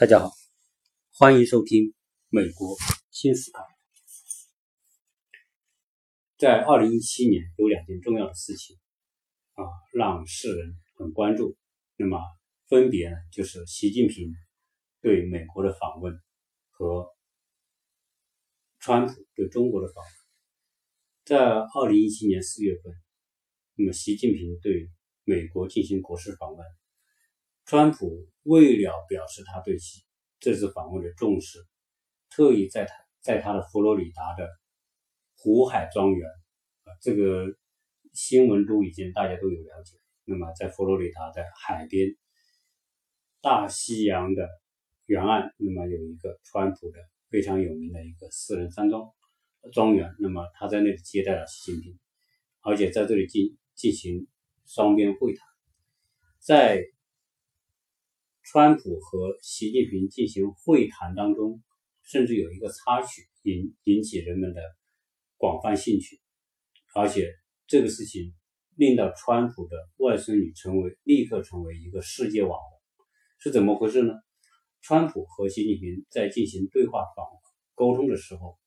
大家好，欢迎收听《美国新思考》。在二零一七年，有两件重要的事情啊，让世人很关注。那么，分别呢，就是习近平对美国的访问和川普对中国的访问。在二零一七年四月份，那么习近平对美国进行国事访问。川普为了表示他对其这次访问的重视，特意在他在他的佛罗里达的湖海庄园啊，这个新闻都已经大家都有了解。那么在佛罗里达的海边，大西洋的沿岸，那么有一个川普的非常有名的一个私人山庄庄园。那么他在那里接待了习近平，而且在这里进进行双边会谈，在。川普和习近平进行会谈当中，甚至有一个插曲引引起人们的广泛兴趣，而且这个事情令到川普的外孙女成为立刻成为一个世界网红，是怎么回事呢？川普和习近平在进行对话访沟通的时候，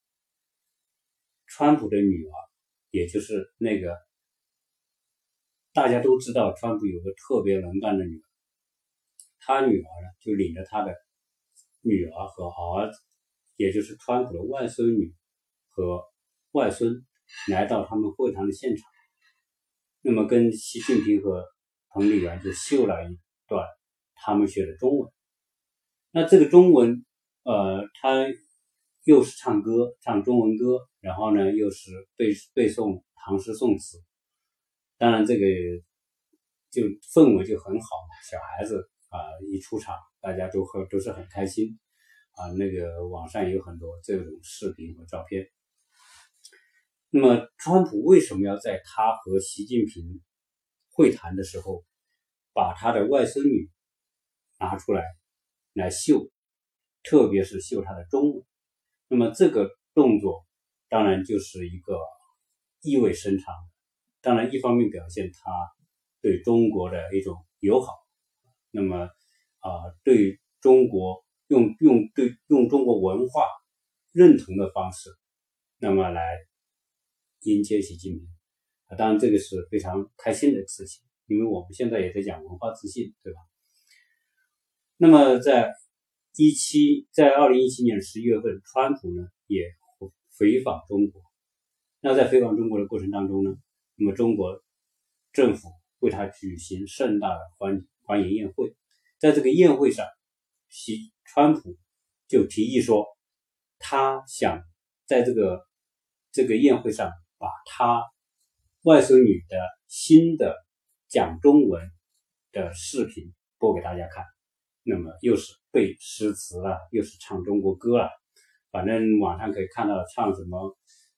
川普的女儿，也就是那个大家都知道，川普有个特别能干的女儿。他女儿呢，就领着他的女儿和儿子，也就是川普的外孙女和外孙，来到他们会谈的现场。那么跟习近平和彭丽媛就秀了一段他们学的中文。那这个中文，呃，他又是唱歌，唱中文歌，然后呢又是背背诵唐诗宋词。当然这个就氛围就很好，小孩子。啊，一出场，大家都很都是很开心，啊，那个网上有很多这种视频和照片。那么，川普为什么要在他和习近平会谈的时候，把他的外孙女拿出来来秀，特别是秀他的中文？那么，这个动作当然就是一个意味深长。当然，一方面表现他对中国的一种友好。那么，啊，对中国用用对用中国文化认同的方式，那么来迎接习近平啊，当然这个是非常开心的事情，因为我们现在也在讲文化自信，对吧？那么在一七在二零一七年十一月份，川普呢也回访中国，那在回访中国的过程当中呢，那么中国政府为他举行盛大的欢迎。欢迎宴会，在这个宴会上，习川普就提议说，他想在这个这个宴会上把他外孙女的新的讲中文的视频播给大家看。那么又是背诗词了，又是唱中国歌了，反正网上可以看到唱什么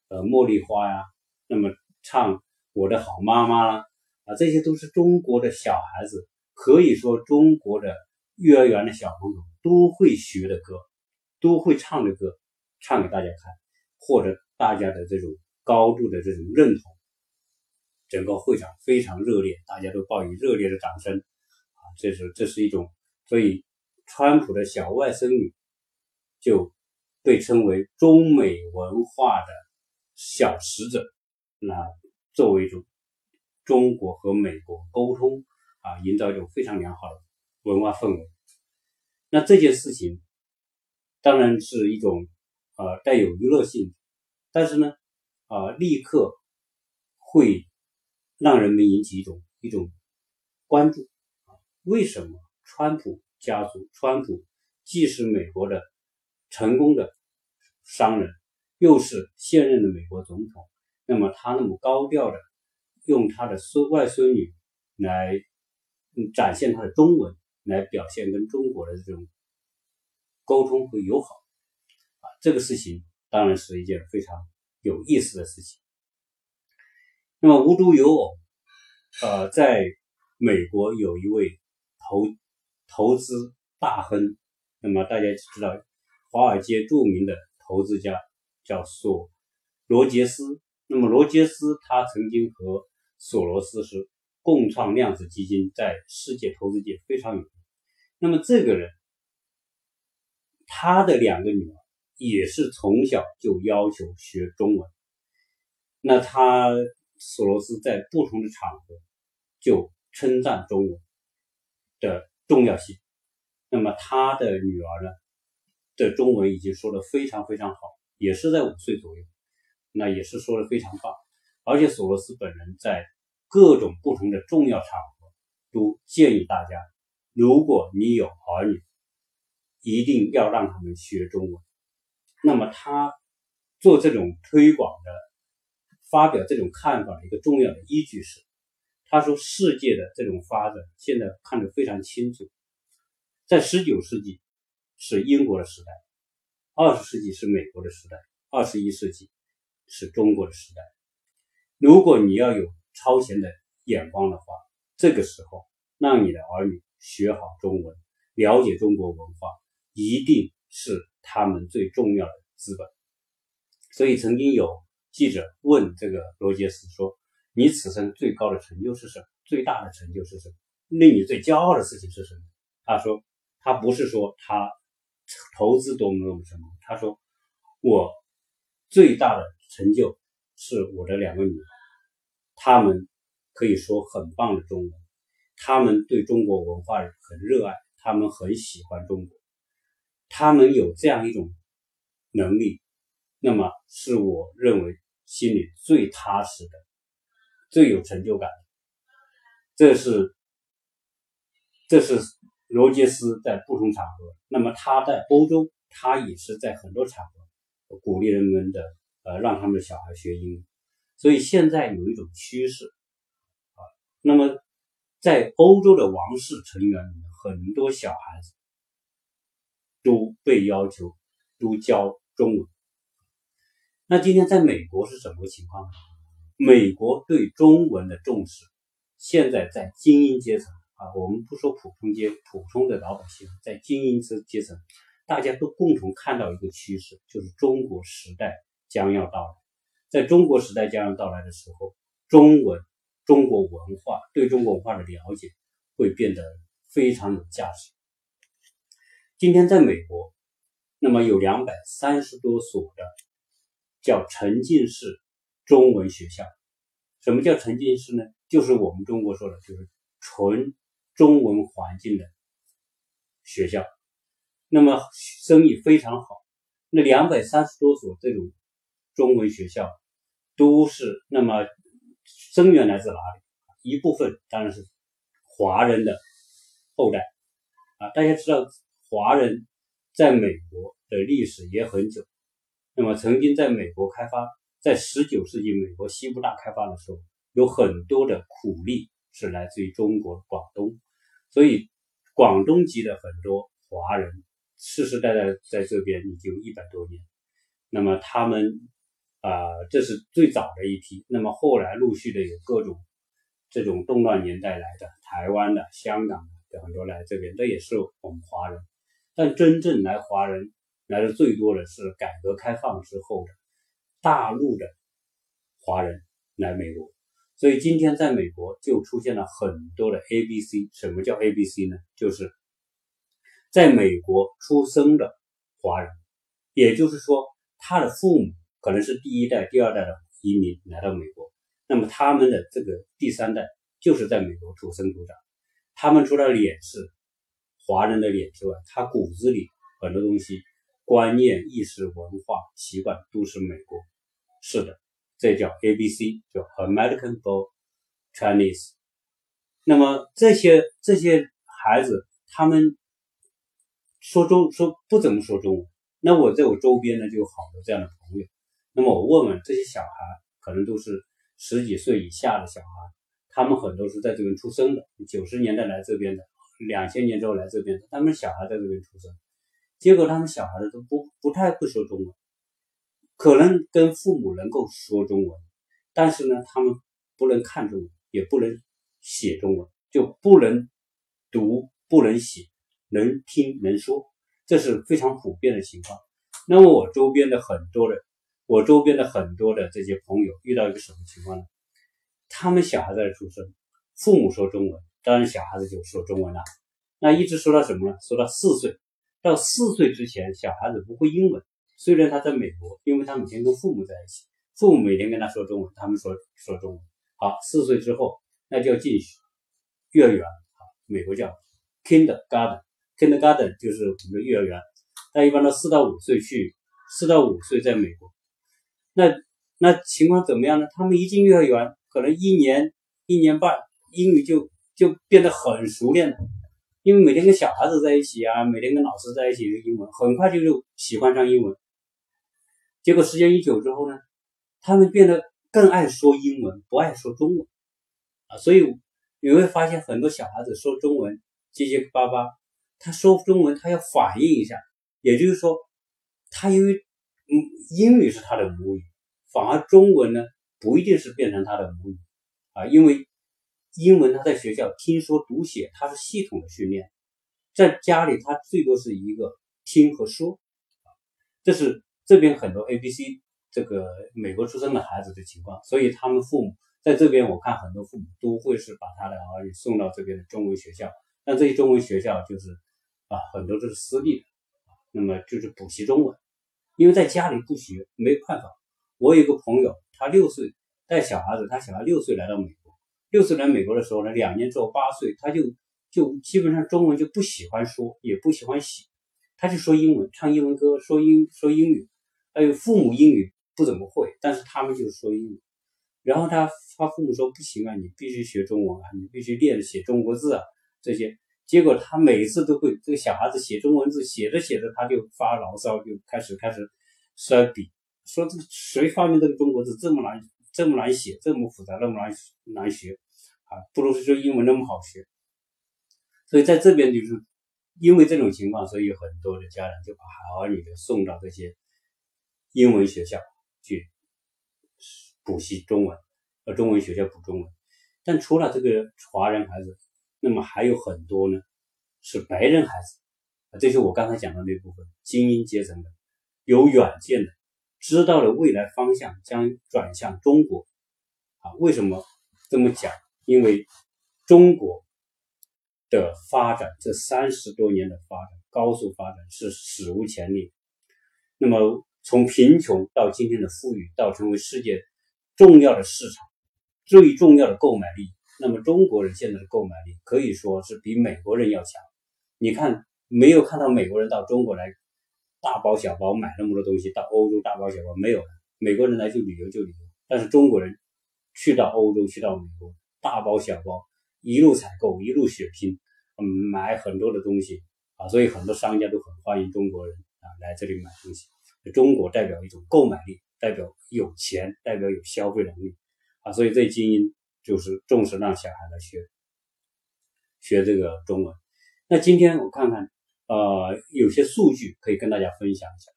呃茉莉花呀，那么唱我的好妈妈啦，啊，这些都是中国的小孩子。可以说，中国的幼儿园的小朋友都会学的歌，都会唱的歌，唱给大家看，获得大家的这种高度的这种认同。整个会场非常热烈，大家都报以热烈的掌声。啊，这是这是一种，所以川普的小外甥女就被称为中美文化的小使者，那作为一种中国和美国沟通。啊，营造一种非常良好的文化氛围。那这件事情当然是一种呃带有娱乐性，但是呢，啊，立刻会让人们引起一种一种关注啊。为什么川普家族？川普既是美国的成功的商人，又是现任的美国总统，那么他那么高调的用他的孙外孙女来。展现他的中文来表现跟中国的这种沟通和友好啊，这个事情当然是一件非常有意思的事情。那么无独有偶，呃，在美国有一位投投资大亨，那么大家知道华尔街著名的投资家叫索罗杰斯。那么罗杰斯他曾经和索罗斯是。共创量子基金在世界投资界非常有名。那么这个人他的两个女儿也是从小就要求学中文。那他索罗斯在不同的场合就称赞中文的重要性。那么他的女儿呢的中文已经说的非常非常好，也是在五岁左右，那也是说的非常棒。而且索罗斯本人在各种不同的重要场合都建议大家，如果你有儿女，一定要让他们学中文。那么他做这种推广的、发表这种看法的一个重要的依据是，他说世界的这种发展现在看得非常清楚，在十九世纪是英国的时代，二十世纪是美国的时代，二十一世纪是中国的时代。如果你要有超前的眼光的话，这个时候让你的儿女学好中文，了解中国文化。一定是他们最重要的资本。所以曾经有记者问这个罗杰斯说：“你此生最高的成就是什么？最大的成就是什么？令你最骄傲的事情是什么？”他说：“他不是说他投资多么多么成功，他说我最大的成就是我的两个女儿，他们可以说很棒的中文，他们对中国文化很热爱，他们很喜欢中国。”他们有这样一种能力，那么是我认为心里最踏实的、最有成就感的。这是，这是罗杰斯在不同场合，那么他在欧洲，他也是在很多场合鼓励人们的，呃，让他们的小孩学英语。所以现在有一种趋势啊，那么在欧洲的王室成员里面，很多小孩子。都被要求都教中文。那今天在美国是什么情况呢？美国对中文的重视，现在在精英阶层啊，我们不说普通阶普通的老百姓，在精英阶阶层，大家都共同看到一个趋势，就是中国时代将要到来。在中国时代将要到来的时候，中文、中国文化对中国文化的了解会变得非常有价值。今天在美国，那么有两百三十多所的叫沉浸式中文学校。什么叫沉浸式呢？就是我们中国说的，就是纯中文环境的学校。那么生意非常好。那两百三十多所这种中文学校，都是那么生源来自哪里？一部分当然是华人的后代啊，大家知道。华人在美国的历史也很久，那么曾经在美国开发，在十九世纪美国西部大开发的时候，有很多的苦力是来自于中国广东，所以广东籍的很多华人世世代代在这边已经一百多年，那么他们啊，这是最早的一批，那么后来陆续的有各种这种动乱年代来的台湾的、香港的很多来这边，这也是我们华人。但真正来华人来的最多的是改革开放之后的大陆的华人来美国，所以今天在美国就出现了很多的 A B C。什么叫 A B C 呢？就是在美国出生的华人，也就是说他的父母可能是第一代、第二代的移民来到美国，那么他们的这个第三代就是在美国土生土长，他们除了脸是。华人的脸之外，他骨子里很多东西、观念、意识、文化、习惯都是美国。是的，这叫 A B C，叫 American for Chinese。那么这些这些孩子，他们说中说不怎么说中文。那我在我周边呢，就有好多这样的朋友。那么我问问这些小孩，可能都是十几岁以下的小孩，他们很多是在这边出生的，九十年代来这边的。两千年之后来这边的，他们小孩在这边出生，结果他们小孩子都不不太会说中文，可能跟父母能够说中文，但是呢，他们不能看中文，也不能写中文，就不能读，不能写，能听能说，这是非常普遍的情况。那么我周边的很多的，我周边的很多的这些朋友遇到一个什么情况呢？他们小孩在这出生，父母说中文。当然，小孩子就说中文了，那一直说到什么呢？说到四岁，到四岁之前，小孩子不会英文。虽然他在美国，因为他每天跟父母在一起，父母每天跟他说中文，他们说说中文。好，四岁之后，那就要进幼儿园啊，美国叫 kindergarten，kindergarten 就是我们的幼儿园。那一般都四到五岁去，四到五岁在美国。那那情况怎么样呢？他们一进幼儿园，可能一年一年半，英语就就变得很熟练了。因为每天跟小孩子在一起啊，每天跟老师在一起，英文很快就就喜欢上英文。结果时间一久之后呢，他们变得更爱说英文，不爱说中文啊。所以你会发现很多小孩子说中文结结巴巴，他说中文他要反应一下，也就是说，他因为嗯英语是他的母语，反而中文呢不一定是变成他的母语啊，因为英文他在学校听说读写他是系统的训练，在家里他最多是一个听和说这是。这边很多 A、B、C 这个美国出生的孩子的情况，所以他们父母在这边，我看很多父母都会是把他的儿女送到这边的中文学校。但这些中文学校就是啊，很多都是私立的，那么就是补习中文，因为在家里不学没办法。我有一个朋友，他六岁带小孩子，他小孩六岁来到美国，六岁来美国的时候呢，两年之后八岁，他就就基本上中文就不喜欢说，也不喜欢写，他就说英文，唱英文歌，说英说英语。还有父母英语不怎么会，但是他们就说英语。然后他他父母说不行啊，你必须学中文啊，你必须练写中国字啊这些。结果他每次都会，这个小孩子写中文字写着写着他就发牢骚，就开始开始摔笔，说这个谁发明这个中国字这么难这么难写这么复杂那么难难学啊，不如说英文那么好学。所以在这边就是因为这种情况，所以很多的家长就把儿女的送到这些。英文学校去补习中文，呃，中文学校补中文。但除了这个华人孩子，那么还有很多呢，是白人孩子。啊，这是我刚才讲的那部分精英阶层的，有远见的，知道了未来方向将转向中国。啊，为什么这么讲？因为中国的发展这三十多年的发展，高速发展是史无前例。那么。从贫穷到今天的富裕，到成为世界重要的市场、最重要的购买力，那么中国人现在的购买力可以说是比美国人要强。你看，没有看到美国人到中国来大包小包买那么多东西，到欧洲大包小包没有的。美国人来就旅游就旅游，但是中国人去到欧洲、去到美国，大包小包一路采购，一路血拼，嗯，买很多的东西啊，所以很多商家都很欢迎中国人啊来这里买东西。中国代表一种购买力，代表有钱，代表有消费能力啊，所以这精英就是重视让小孩来学学这个中文。那今天我看看，呃，有些数据可以跟大家分享一下，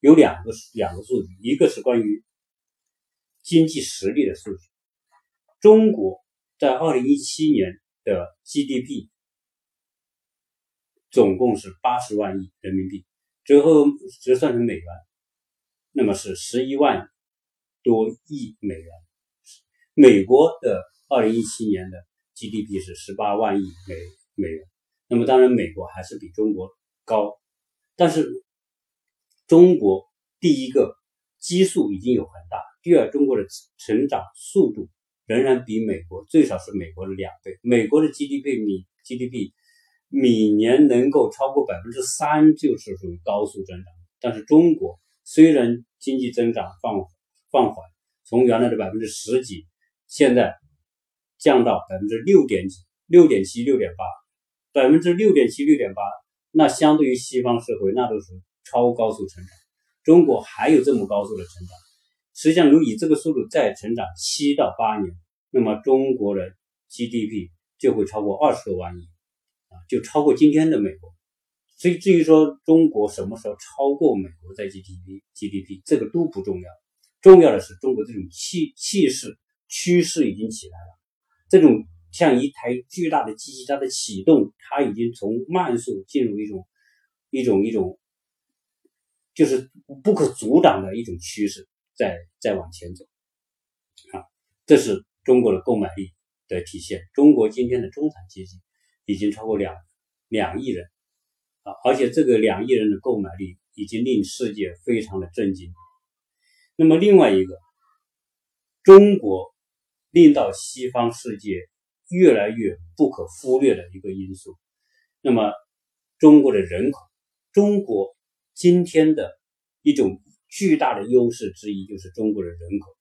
有两个两个数据，一个是关于经济实力的数据。中国在二零一七年的 GDP 总共是八十万亿人民币。折合折算成美元，那么是十一万多亿美元。美国的二零一七年的 GDP 是十八万亿美美元。那么当然，美国还是比中国高，但是中国第一个基数已经有很大，第二，中国的成长速度仍然比美国最少是美国的两倍。美国的 GDP 比 GDP。每年能够超过百分之三，就是属于高速增长。但是中国虽然经济增长放放缓，从原来的百分之十几，现在降到百分之六点几、六点七、六点八，百分之六点七、六点八，那相对于西方社会，那都是超高速成长。中国还有这么高速的成长，实际上如果以这个速度再成长七到八年，那么中国的 GDP 就会超过二十多万亿啊。就超过今天的美国，所以至于说中国什么时候超过美国在 GDP GDP 这个都不重要，重要的是中国这种气气势趋势已经起来了，这种像一台巨大的机器它的启动，它已经从慢速进入一种一种一种就是不可阻挡的一种趋势，在在往前走啊，这是中国的购买力的体现，中国今天的中产阶级。已经超过两两亿人，啊，而且这个两亿人的购买力已经令世界非常的震惊。那么另外一个，中国令到西方世界越来越不可忽略的一个因素，那么中国的人口，中国今天的一种巨大的优势之一就是中国的人口。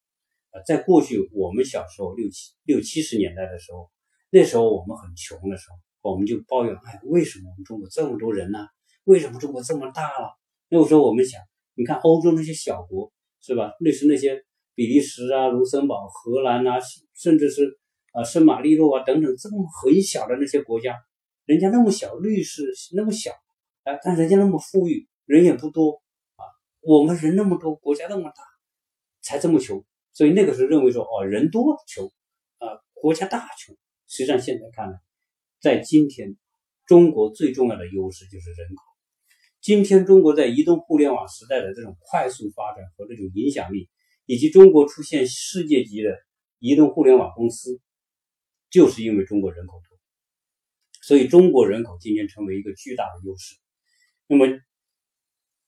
啊，在过去我们小时候六七六七十年代的时候，那时候我们很穷的时候，我们就抱怨，哎，为什么我们中国这么多人呢？为什么中国这么大了？那个时候我们想，你看欧洲那些小国。是吧？类似那些比利时啊、卢森堡、荷兰啊，甚至是啊圣马力诺啊等等这么很小的那些国家，人家那么小，律师那么小，啊，但人家那么富裕，人也不多啊。我们人那么多，国家那么大，才这么穷。所以那个时候认为说，哦，人多穷啊，国家大穷。实际上现在看来，在今天，中国最重要的优势就是人口。今天中国在移动互联网时代的这种快速发展和这种影响力，以及中国出现世界级的移动互联网公司，就是因为中国人口多，所以中国人口今天成为一个巨大的优势。那么，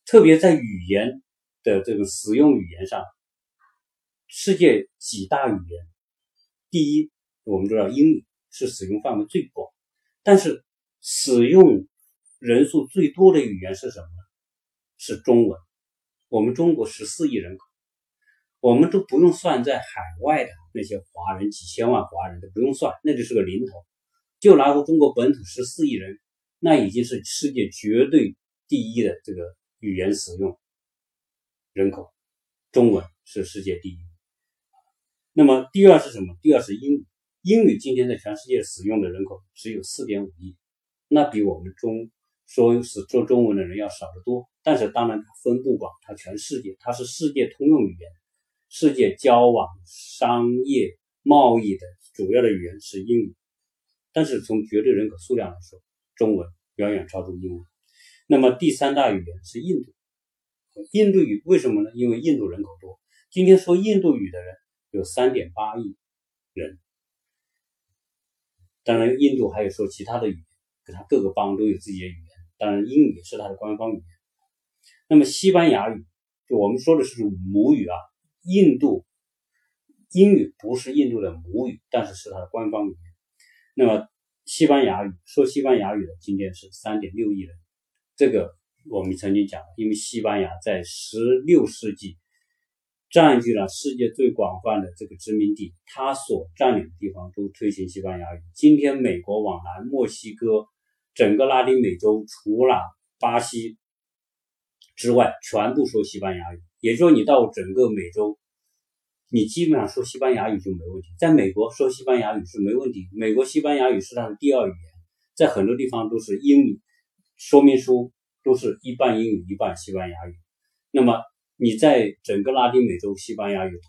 特别在语言的这个使用语言上，世界几大语言，第一，我们知道英语是使用范围最广，但是使用。人数最多的语言是什么呢？是中文。我们中国十四亿人口，我们都不用算在海外的那些华人，几千万华人都不用算，那就是个零头。就拿中国本土十四亿人，那已经是世界绝对第一的这个语言使用人口，中文是世界第一。那么第二是什么？第二是英语。英语今天在全世界使用的人口只有四点五亿，那比我们中。说是说中文的人要少得多，但是当然它分布广，它全世界，它是世界通用语言，世界交往、商业、贸易的主要的语言是英语，但是从绝对人口数量来说，中文远远超出英文。那么第三大语言是印度，印度语为什么呢？因为印度人口多，今天说印度语的人有三点八亿人，当然印度还有说其他的语言，它各个邦都有自己的语言。当然，英语是它的官方语言。那么，西班牙语，就我们说的是母语啊。印度英语不是印度的母语，但是是它的官方语言。那么，西班牙语说西班牙语的今天是三点六亿人。这个我们曾经讲，因为西班牙在十六世纪占据了世界最广泛的这个殖民地，它所占领的地方都推行西班牙语。今天，美国往来墨西哥。整个拉丁美洲除了巴西之外，全部说西班牙语。也就是说，你到整个美洲，你基本上说西班牙语就没问题。在美国说西班牙语是没问题，美国西班牙语是它的第二语言，在很多地方都是英语，说明书都是一半英语一半西班牙语。那么你在整个拉丁美洲，西班牙语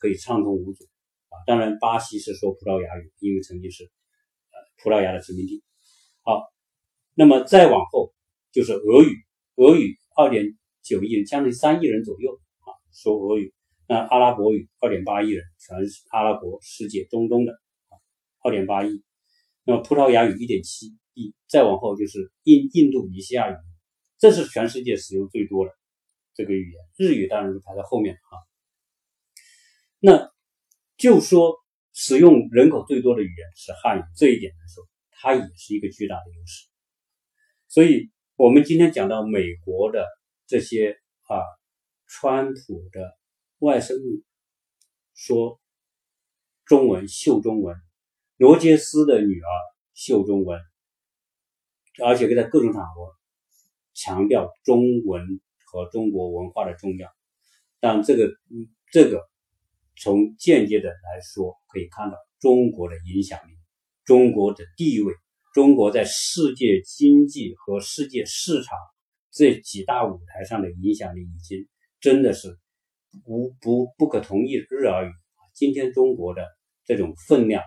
可以畅通无阻啊。当然，巴西是说葡萄牙语，因为曾经是呃葡萄牙的殖民地。好。那么再往后就是俄语，俄语二点九亿人，将近三亿人左右啊，说俄语。那阿拉伯语二点八亿人，全是阿拉伯世界中东的啊，二点八亿。那么葡萄牙语一点七亿，再往后就是印印度尼西亚语，这是全世界使用最多的这个语言。日语当然是排在后面啊。那就说使用人口最多的语言是汉语，这一点来说，它也是一个巨大的优势。所以，我们今天讲到美国的这些啊，川普的外甥女说中文秀中文，罗杰斯的女儿秀中文，而且在各种场合强调中文和中国文化的重要。但这个，这个从间接的来说，可以看到中国的影响力，中国的地位。中国在世界经济和世界市场这几大舞台上的影响力，已经真的是无不不可同日而语。今天中国的这种分量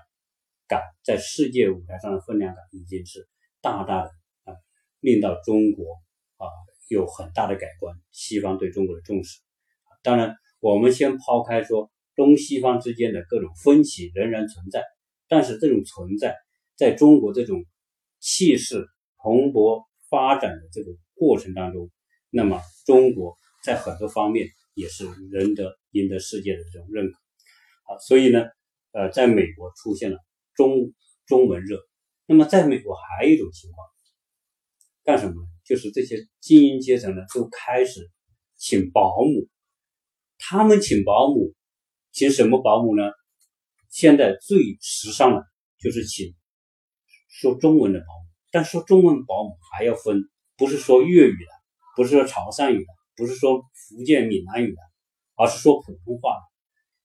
感，在世界舞台上的分量感，已经是大大的啊，令到中国啊有很大的改观。西方对中国的重视，当然，我们先抛开说东西方之间的各种分歧仍然存在，但是这种存在，在中国这种。气势蓬勃发展的这个过程当中，那么中国在很多方面也是赢得赢得世界的这种认可。好，所以呢，呃，在美国出现了中中文热。那么在美国还有一种情况，干什么呢？就是这些精英阶层呢，都开始请保姆。他们请保姆，请什么保姆呢？现在最时尚的，就是请说中文的保姆。但说中文保姆还要分，不是说粤语的，不是说潮汕语的，不是说福建闽南语的，而是说普通话的。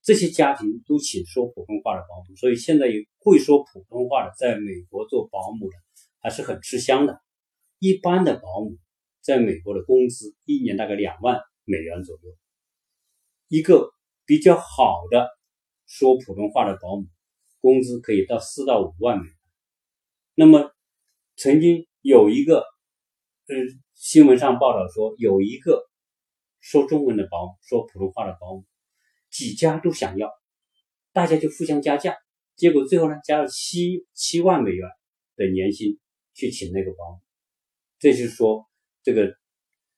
这些家庭都请说普通话的保姆，所以现在有会说普通话的，在美国做保姆的还是很吃香的。一般的保姆在美国的工资一年大概两万美元左右，一个比较好的说普通话的保姆，工资可以到四到五万美元。那么曾经有一个，呃，新闻上报道说，有一个说中文的保姆，说普通话的保姆，几家都想要，大家就互相加价，结果最后呢，加了七七万美元的年薪去请那个保姆。这就是说，这个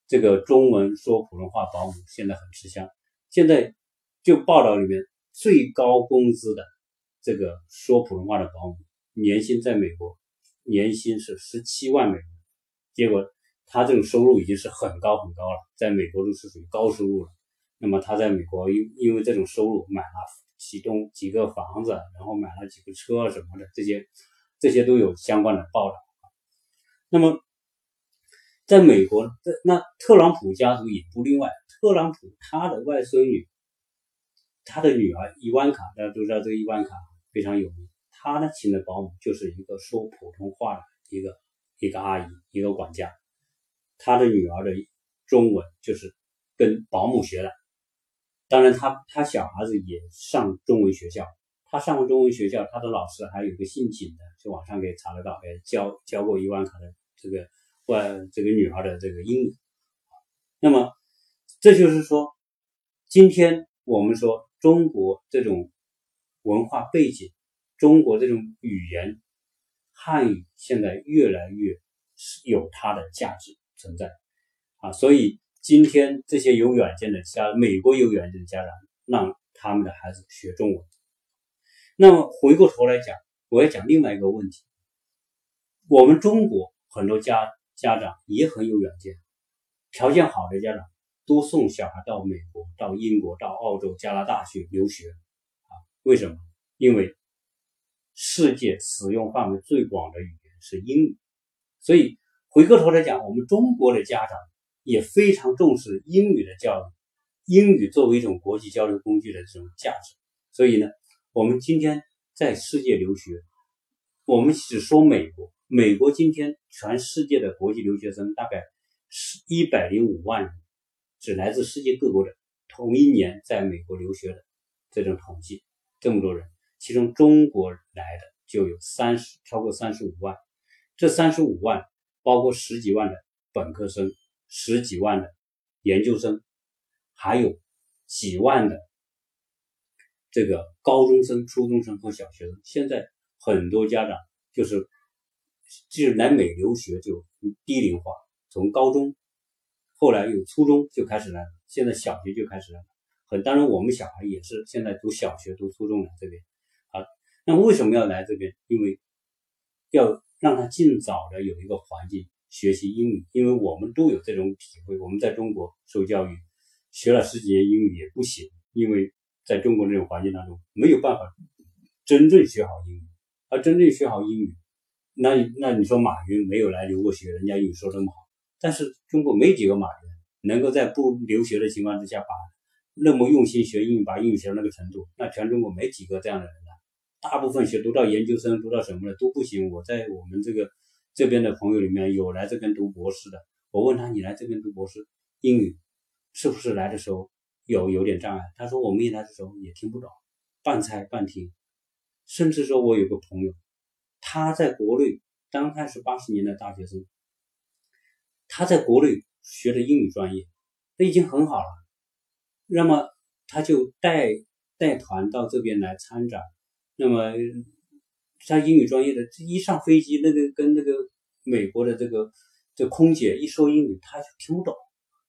这个中文说普通话保姆现在很吃香。现在就报道里面最高工资的这个说普通话的保姆，年薪在美国。年薪是十七万美元，结果他这种收入已经是很高很高了，在美国都是属于高收入了。那么他在美国因因为这种收入买了其中几个房子，然后买了几个车什么的，这些这些都有相关的报道。那么在美国，那特朗普家族也不例外。特朗普他的外孙女，他的女儿伊万卡，大家都知道这个伊万卡非常有名。他呢请的保姆就是一个说普通话的一个一个阿姨，一个管家。他的女儿的中文就是跟保姆学的。当然，他他小孩子也上中文学校。他上过中文学校，他的老师还有个姓景的，就网上可以查得到，哎，教教过伊万卡的这个外这个女儿的这个英语。那么，这就是说，今天我们说中国这种文化背景。中国这种语言，汉语现在越来越有它的价值存在啊，所以今天这些有远见的家，美国有远见的家长，让他们的孩子学中文。那么回过头来讲，我要讲另外一个问题：我们中国很多家家长也很有远见，条件好的家长都送小孩到美国、到英国、到澳洲、加拿大去留学啊？为什么？因为世界使用范围最广的语言是英语，所以回过头来讲，我们中国的家长也非常重视英语的教育，英语作为一种国际交流工具的这种价值。所以呢，我们今天在世界留学，我们只说美国，美国今天全世界的国际留学生大概是一百零五万人，是来自世界各国的同一年在美国留学的这种统计，这么多人。其中中国来的就有三十超过三十五万，这三十五万包括十几万的本科生，十几万的研究生，还有几万的这个高中生、初中生和小学生。现在很多家长就是就是来美留学就低龄化，从高中后来有初中就开始来了，现在小学就开始来了。很当然，我们小孩也是现在读小学、读初中来这边。那为什么要来这边？因为要让他尽早的有一个环境学习英语，因为我们都有这种体会。我们在中国受教育，学了十几年英语也不行，因为在中国这种环境当中没有办法真正学好英语。而真正学好英语，那那你说马云没有来留过学，人家英语说这么好，但是中国没几个马云能够在不留学的情况之下把那么用心学英语，把英语学到那个程度，那全中国没几个这样的人。大部分学读到研究生，读到什么的都不行。我在我们这个这边的朋友里面有来这边读博士的，我问他：“你来这边读博士，英语是不是来的时候有有点障碍？”他说：“我们一来的时候也听不懂，半猜半听。”甚至说，我有个朋友，他在国内刚开始八十年代大学生，他在国内学的英语专业，那已经很好了。那么他就带带团到这边来参展。那么，像英语专业的这，一上飞机，那个跟那个美国的这个这空姐一说英语，他就听不懂；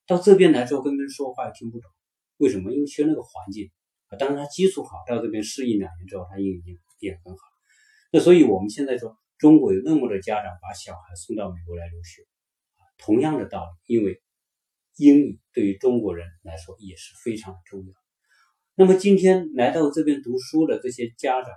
到这边来之后，跟别人说话也听不懂。为什么？因为缺那个环境啊。当然，他基础好，到这边适应两年之后，他英语也也很好。那所以我们现在说，中国有那么多家长把小孩送到美国来留学，同样的道理，因为英语对于中国人来说也是非常重要。那么今天来到这边读书的这些家长，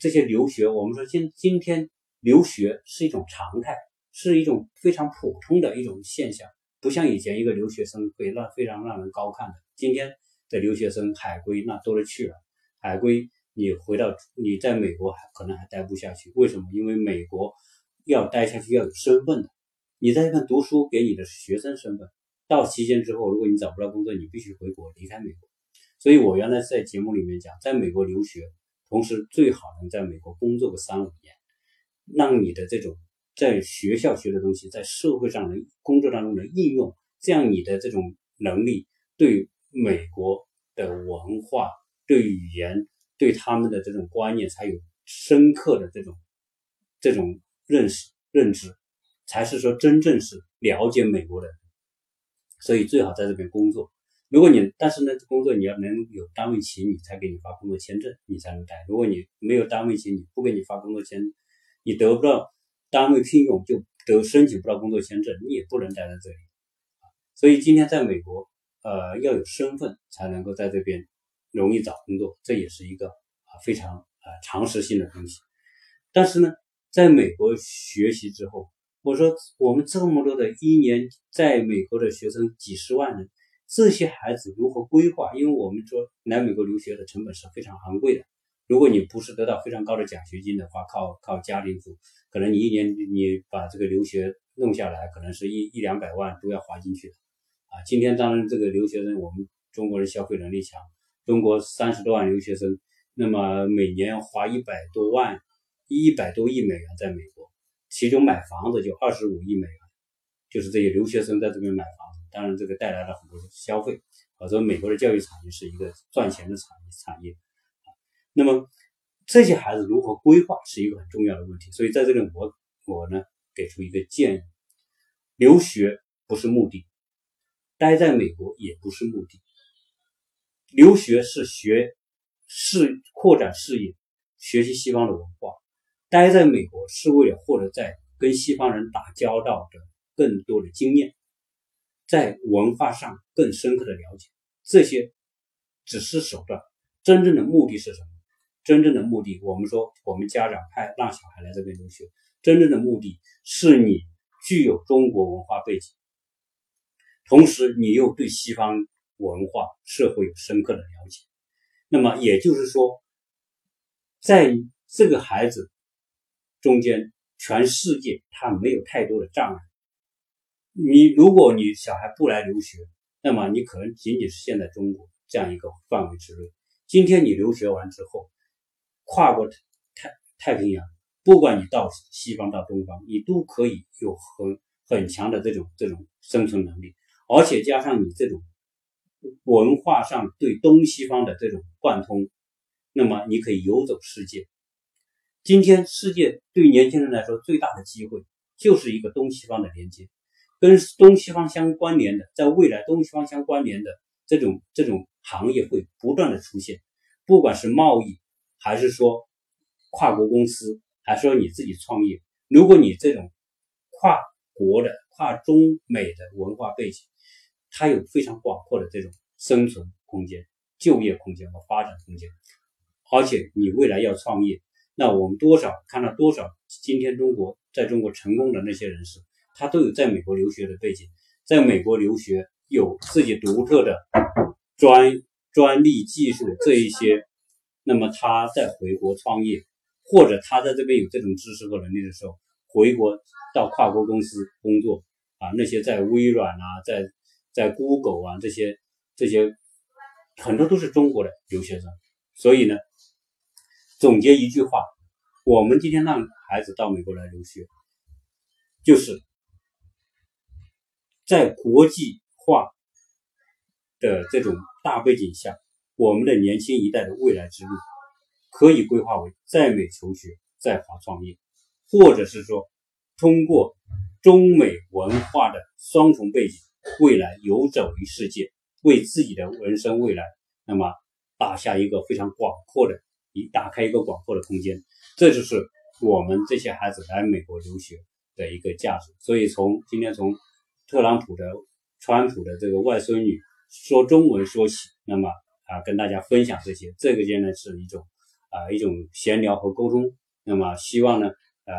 这些留学，我们说今今天留学是一种常态。是一种非常普通的一种现象，不像以前一个留学生会让非常让人高看的。今天的留学生海归那多了去了，海归你回到你在美国还可能还待不下去，为什么？因为美国要待下去要有身份的，你在这边读书给你的学生身份，到期间之后，如果你找不到工作，你必须回国离开美国。所以我原来在节目里面讲，在美国留学，同时最好能在美国工作个三五年，让你的这种。在学校学的东西，在社会上的工作当中的应用，这样你的这种能力对美国的文化、对语言、对他们的这种观念才有深刻的这种这种认识认知，才是说真正是了解美国的。所以最好在这边工作。如果你但是呢，工作你要能有单位请你，才给你发工作签证，你才能待。如果你没有单位请你，不给你发工作签，你得不到。单位聘用就得申请不到工作签证，你也不能待在这里所以今天在美国，呃，要有身份才能够在这边容易找工作，这也是一个啊非常啊常识性的东西。但是呢，在美国学习之后，我说我们这么多的一年在美国的学生几十万人，这些孩子如何规划？因为我们说来美国留学的成本是非常昂贵的。如果你不是得到非常高的奖学金的话，靠靠家庭付，可能你一年你把这个留学弄下来，可能是一一两百万都要花进去的，啊，今天当然这个留学生，我们中国人消费能力强，中国三十多万留学生，那么每年要花一百多万，一百多亿美元在美国，其中买房子就二十五亿美元，就是这些留学生在这边买房，当然这个带来了很多消费，啊，说美国的教育产业是一个赚钱的产业产业。那么这些孩子如何规划是一个很重要的问题，所以在这里我我呢给出一个建议：留学不是目的，待在美国也不是目的。留学是学视扩展视野，学习西方的文化；待在美国是为了获得在跟西方人打交道的更多的经验，在文化上更深刻的了解。这些只是手段，真正的目的是什么？真正的目的，我们说，我们家长派让小孩来这边留学，真正的目的是你具有中国文化背景，同时你又对西方文化社会有深刻的了解。那么也就是说，在这个孩子中间，全世界他没有太多的障碍。你如果你小孩不来留学，那么你可能仅仅是现在中国这样一个范围之内。今天你留学完之后，跨过太太平洋，不管你到西方到东方，你都可以有很很强的这种这种生存能力，而且加上你这种文化上对东西方的这种贯通，那么你可以游走世界。今天世界对年轻人来说最大的机会就是一个东西方的连接，跟东西方相关联的，在未来东西方相关联的这种这种行业会不断的出现，不管是贸易。还是说跨国公司，还是说你自己创业？如果你这种跨国的、跨中美的文化背景，它有非常广阔的这种生存空间、就业空间和发展空间。而且你未来要创业，那我们多少看到多少今天中国在中国成功的那些人士，他都有在美国留学的背景，在美国留学有自己独特的专专利技术这一些。那么他在回国创业，或者他在这边有这种知识和能力的时候，回国到跨国公司工作啊，那些在微软啊，在在 Google 啊这些这些很多都是中国的留学生。所以呢，总结一句话，我们今天让孩子到美国来留学，就是在国际化的这种大背景下。我们的年轻一代的未来之路，可以规划为在美求学，在华创业，或者是说通过中美文化的双重背景，未来游走于世界，为自己的人生未来，那么打下一个非常广阔的，一打开一个广阔的空间。这就是我们这些孩子来美国留学的一个价值。所以从今天从特朗普的、川普的这个外孙女说中文说起，那么啊，跟大家分享这些，这个间呢是一种啊一种闲聊和沟通。那么希望呢，呃，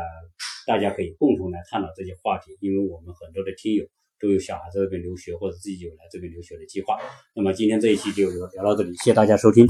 大家可以共同来探讨这些话题，因为我们很多的听友都有小孩在这边留学，或者自己有来这边留学的计划。那么今天这一期就聊聊到这里，谢谢大家收听。